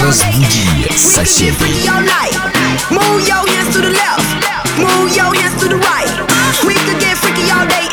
Разбуди соседей. Move your hands to the left, move your hands to the right. We could get freaky all day.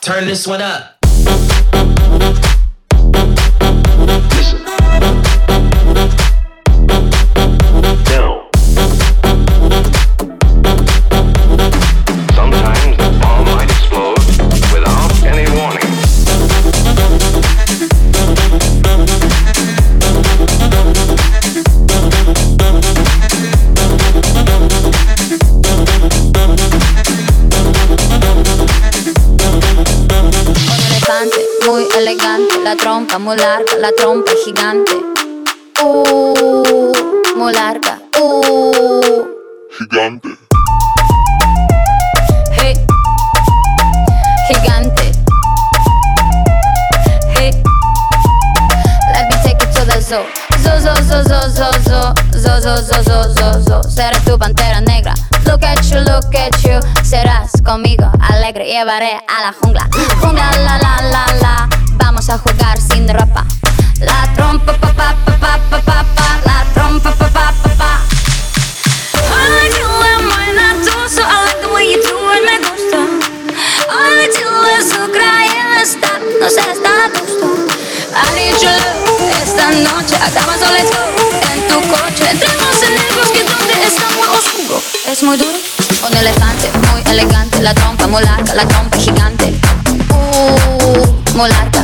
Turn this one up. Muy larga, la trompa gigante. Uh, muy larga. Uh. Gigante. Hey. Gigante. Hey. Let me take you to the zoo. Zoo, zoo, zoo, zoo, zoo, zoo. Zoo, zoo, zoo, zoo, zoo, zoo. Seré tu pantera negra. Look at you, look at you. Serás conmigo alegre. Llevaré a la jungla. Jungla, la, la, la, la. Vamos a jugar sin ropa. La trompa, pa, pa, pa, pa, pa, pa, pa. La trompa, pa, pa, pa, pa. I buena tú, so I like the way you do me gusta. Hoy tú es Ucrania, está, no sé, está gusto. I need your love, esta noche let's go. En tu coche, entremos en el bosque donde está muy oscuro. Es muy duro, un elefante muy elegante, la trompa muy larga, la trompa gigante. Uh, muy larga,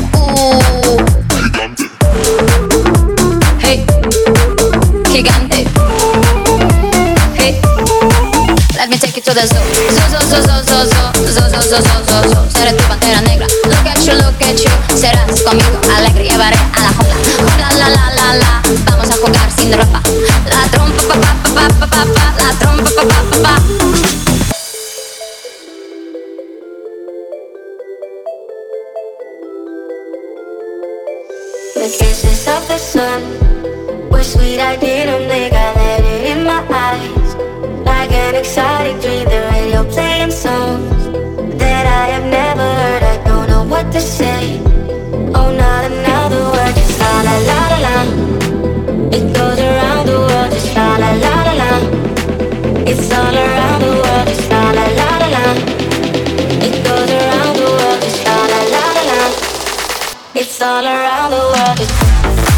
Zoo, zoo, zoo, zoo, zoo, zoo, zoo, zoo, zoo, zoo, zoo, zoo. Seré tu pantera negra. Look at you, look at you. Serás conmigo alegre. Llevaré a la jungla. Jungla, la, la, la, la. Vamos a jugar sin ropa. La trompa, pa, pa, pa, pa, pa, pa. La trompa, pa, pa, pa, pa. The kisses of the sun were sweet. I didn't think I let it in my eyes. An exotic dream, the radio playing songs that I have never heard. I don't know what to say. Oh, not another word, just la la la la la. It goes around the world, just la la la la la. It's all around the world, just la la la la la. It goes around the world, just la la la la la. It's all around the world. It's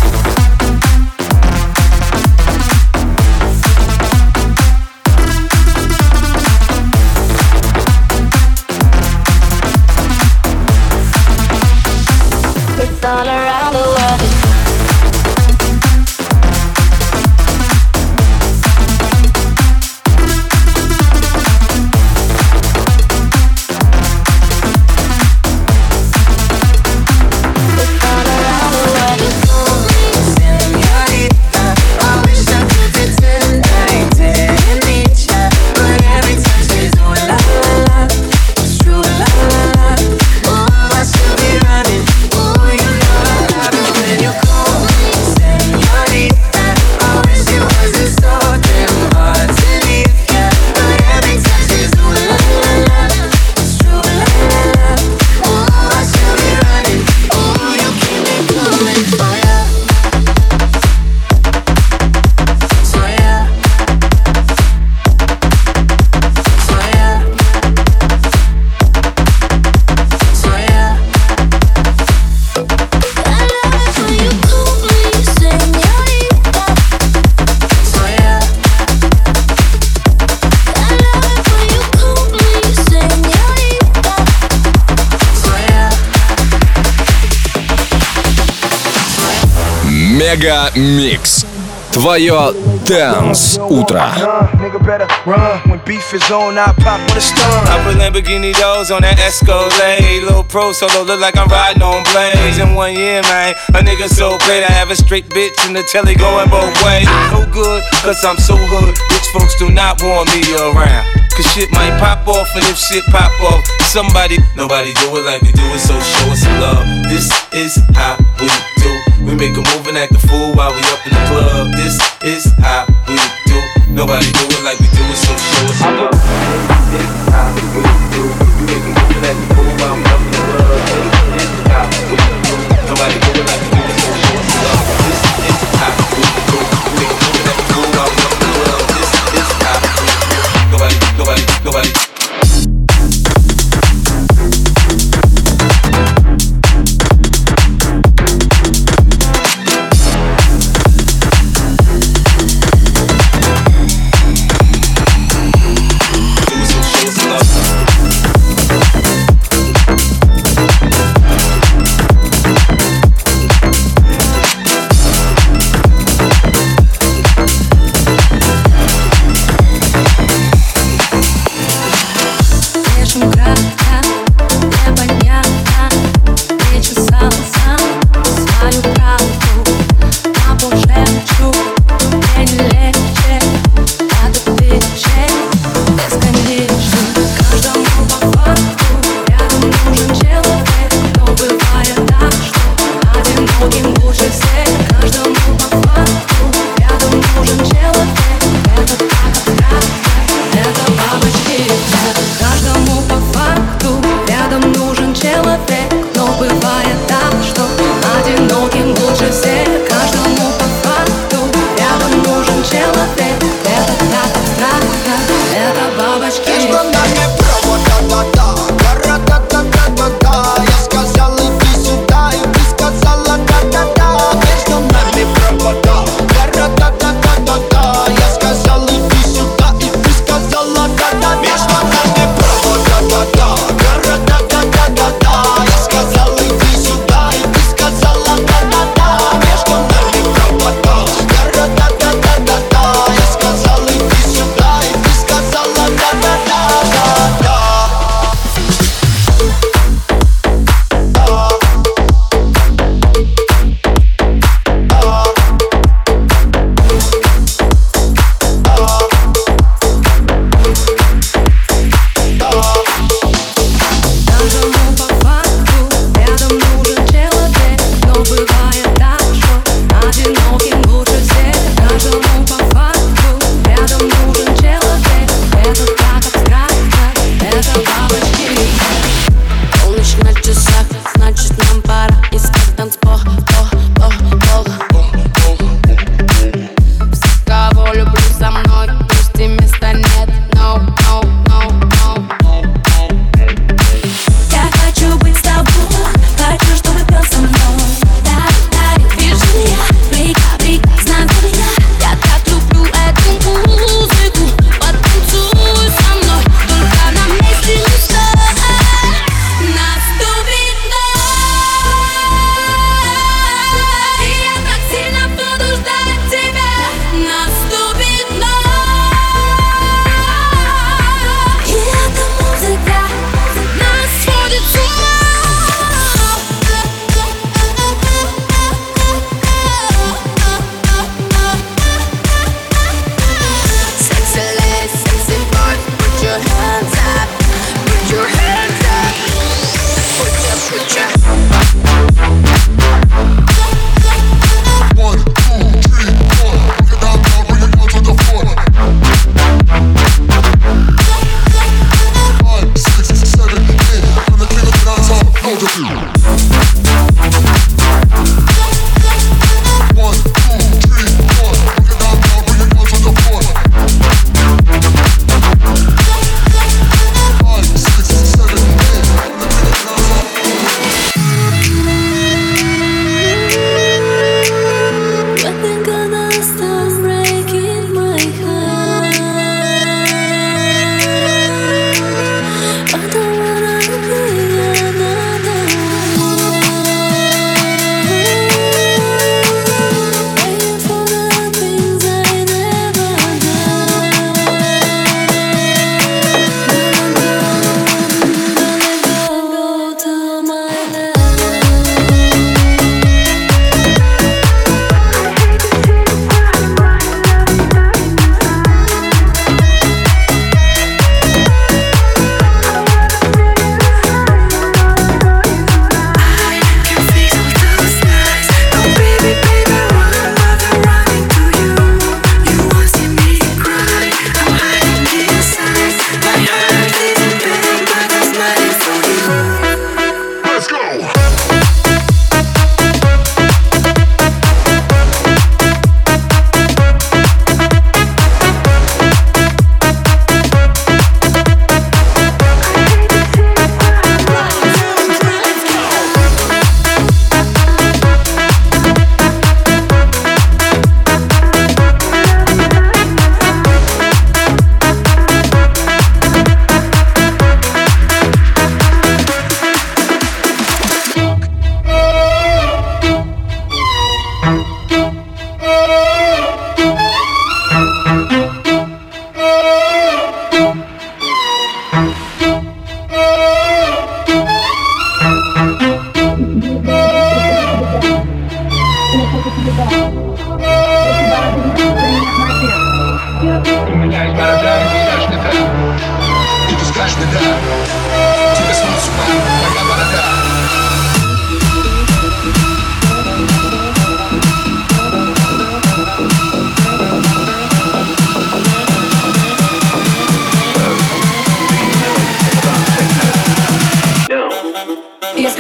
Мега Микс. Твое Дэнс Утро. Nigga better run when beef is on. I pop with a stun. I put Lamborghini doors on that Escalade. Little pro solo look like I'm riding on blades. In one year, man, a nigga so great. I have a straight bitch in the telly going both ways. No good, cause I'm so hood. Rich folks do not want me around. Cause shit might pop off, and if shit pop off, somebody, nobody do it like we do it, so show us some love. This is how we do. we make a move and act a fool while we up in the club. This is how we do. Nobody do it like we do it, so show us love. This is how we do.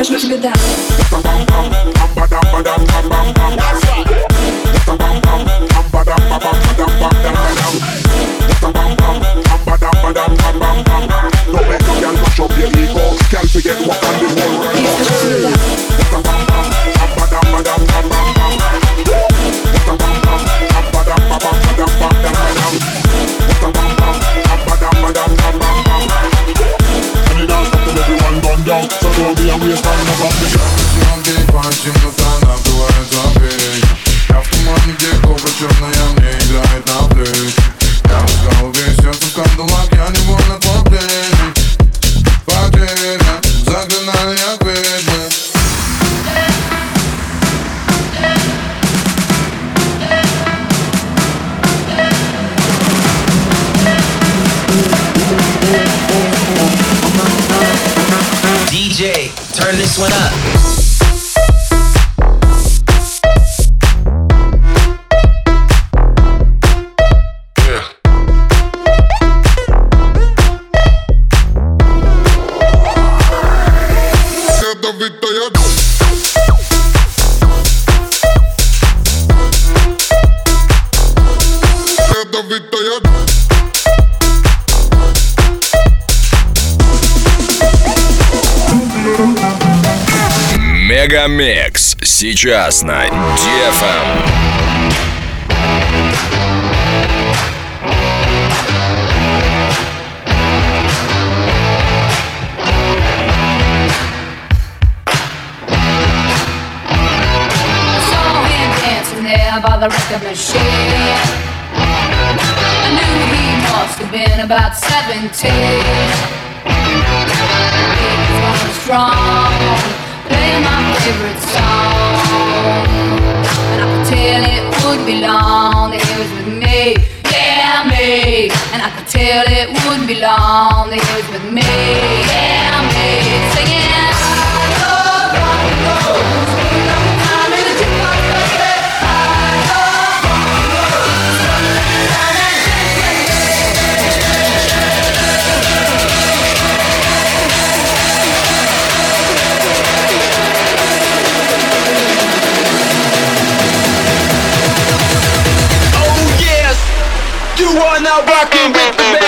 Скажу тебе да. Черная Мегамикс. Сейчас на DFM. I saw him dancing there by the record machine. I knew he must have been about 17. He was going strong, playing my favorite song. And I could tell it wouldn't be long that he was with me. Yeah, me. And I could tell it wouldn't be long that he was with me. Yeah, now rocking with the best.